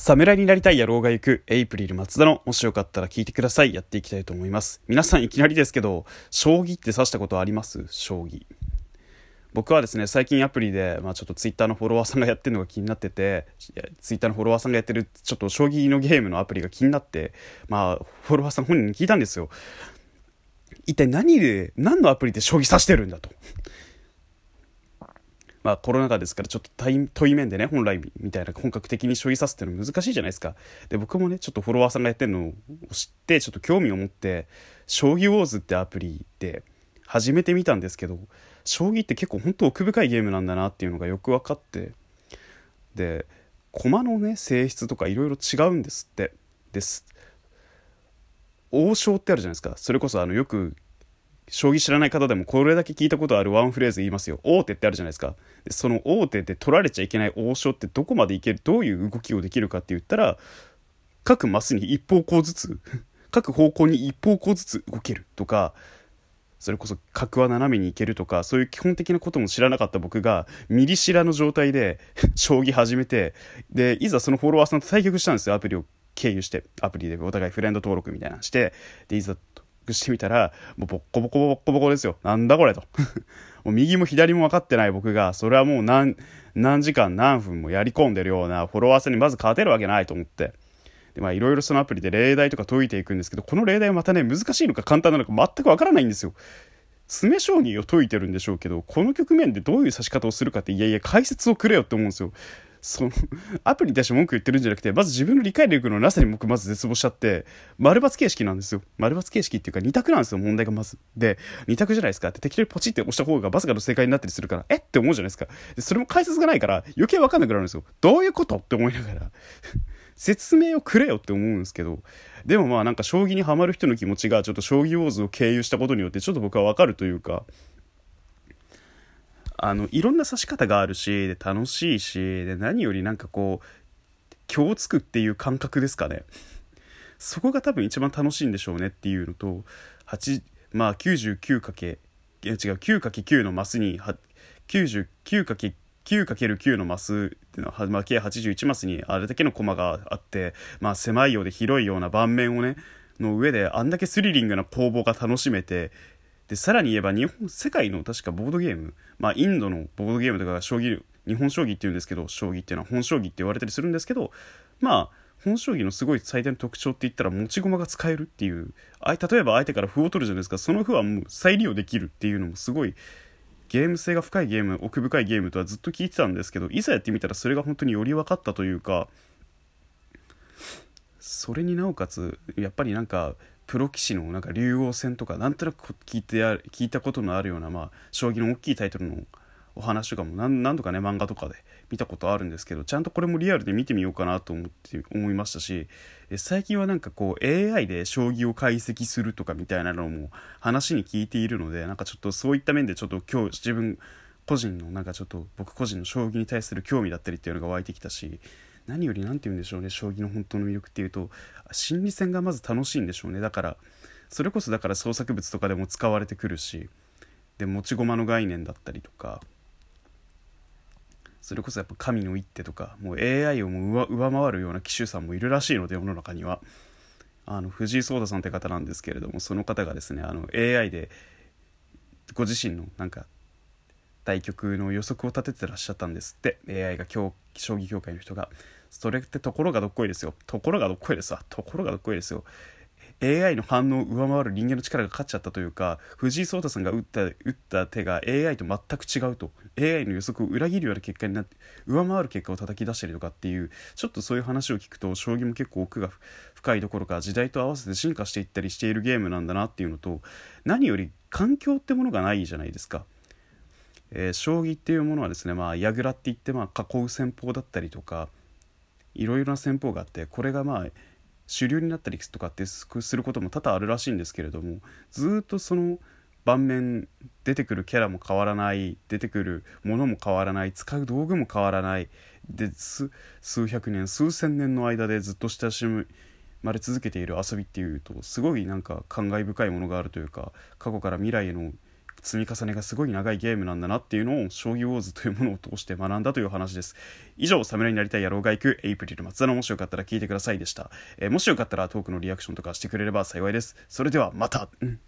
侍になりたい野郎が行くエイプリル松田のもしよかったら聞いてください。やっていきたいと思います。皆さんいきなりですけど将棋って指したことあります？将棋。僕はですね最近アプリで、まあ、ちょっとツイッターのフォロワーさんがやってるのが気になっててツイッターのフォロワーさんがやってるちょっと将棋のゲームのアプリが気になってまあフォロワーさん本人に聞いたんですよ。一体何で何のアプリで将棋指してるんだと。まあ、コロナ禍ですからちょっと対面でね本来みたいな本格的に将棋指すっていうの難しいじゃないですか。で僕もねちょっとフォロワーさんがやってるのを知ってちょっと興味を持って「将棋ウォーズ」ってアプリで始めてみたんですけど将棋って結構本当奥深いゲームなんだなっていうのがよく分かってで駒のね性質とかいろいろ違うんですって。です王将ってあるじゃないですか。それこそあのよく将棋知らない方でもこれだけ聞いたことあるワンフレーズ言いますよ。王手ってあるじゃないですか。でその王手で取られちゃいけない王将ってどこまでいけるどういう動きをできるかって言ったら各マスに一方向ずつ各方向に一方向ずつ動けるとかそれこそ角は斜めに行けるとかそういう基本的なことも知らなかった僕がミリ知らの状態で将棋始めてでいざそのフォロワーさんと対局したんですよ。アプリを経由して。アプリでお互いフレンド登録みたいなのして。でいざしてみたら、もうボッコボコボッコボコですよ。なんだこれと。もう右も左も分かってない僕が、それはもう何、何時間何分もやり込んでるようなフォロワーさんにまず勝てるわけないと思って。で、まあいろいろそのアプリで例題とか解いていくんですけど、この例題はまたね、難しいのか簡単なのか全く分からないんですよ。詰将棋を解いてるんでしょうけど、この局面でどういう指し方をするかって、いやいや、解説をくれよって思うんですよ。そのアプリに対して文句言ってるんじゃなくてまず自分の理解力のなさに僕まず絶望しちゃって丸抜形式なんですよ。丸抜形式っていうか2択なんですよ問題がまず。で2択じゃないですか。って適当にポチって押した方がバスがの正解になったりするからえ？って思うじゃないですか。でそれも解説がないから余計分かんなくなるんですよ。どういうこと？って思いながら。説明をくれよって思うんですけど。でもまあなんか将棋にはまる人の気持ちがちょっと将棋ウォーズを経由したことによってちょっと僕は分かるというか。あのいろんな指し方があるしで楽しいしで何よりなんかこう今日つくっていう感覚ですかね。そこが多分一番楽しいんでしょうねっていうのと8まあ 99× いや違う 9×9 のマスに 99×9×9 のマスっていうのは、まあ、計81マスにあれだけのコマがあって、まあ、狭いようで広いような盤面をねの上であんだけスリリングな攻防が楽しめてでさらに言えば日本世界の確かボードゲーム。まあインドのボードゲームとかが将棋日本将棋っていうんですけど将棋っていうのは本将棋って言われたりするんですけどまあ本将棋のすごい最大の特徴って言ったら持ち駒が使えるっていう。あ例えば相手から歩を取るじゃないですか。その歩はもう再利用できるっていうのもすごいゲーム性が深いゲーム奥深いゲームとはずっと聞いてたんですけどいざやってみたらそれが本当により分かったというかそれになおかつやっぱりなんかプロ棋士のなんか竜王戦とかなんとなく聞いて聞いたことのあるような、まあ、将棋の大きいタイトルのお話とかも何何度かね漫画とかで見たことあるんですけどちゃんとこれもリアルで見てみようかなと思って思いましたし最近はなんかこう AI で将棋を解析するとかみたいなのも話に聞いているのでなんかちょっとそういった面でちょっと今日自分個人のなんかちょっと僕個人の将棋に対する興味だったりっていうのが湧いてきたし何より何て言うんでしょうね将棋の本当の魅力っていうと心理戦がまず楽しいんでしょうね。だからそれこそだから創作物とかでも使われてくるしで持ち駒の概念だったりとかそれこそやっぱ神の一手とかもう AI をもう上回るような騎手さんもいるらしいので世の中には。あの藤井聡太さんって方なんですけれどもその方がですねあの AI でご自身のなんか対局の予測を立ててらっしゃったんですって。AI が今日将棋協会の人がそれってところがどっこいですよ。ところがどっこいですわ。ところがどっこいですよ。AI の反応を上回る人間の力が勝っちゃったというか藤井聡太さんが打った打った手が AI と全く違うと。AI の予測を裏切るような結果になって上回る結果を叩き出したりとかっていうちょっとそういう話を聞くと将棋も結構奥が深いどころか時代と合わせて進化していったりしているゲームなんだなっていうのと何より環境ってものがないじゃないですか。えー、将棋っていうものはですねまあ櫓って言ってまあ囲う戦法だったりとかいろいろな戦法があってこれがまあ主流になったりとかってすることも多々あるらしいんですけれどもずっとその盤面出てくるキャラも変わらない出てくるものも変わらない使う道具も変わらないで数百年数千年の間でずっと親しまれ続けている遊びっていうとすごいなんか感慨深いものがあるというか過去から未来への積み重ねがすごい長いゲームなんだなっていうのを将棋ウォーズというものを通して学んだという話です。以上侍になりたい野郎が行くエイプリル松田のもしよかったら聞いてくださいでした、えー、もしよかったらトークのリアクションとかしてくれれば幸いです。それではまた、うん。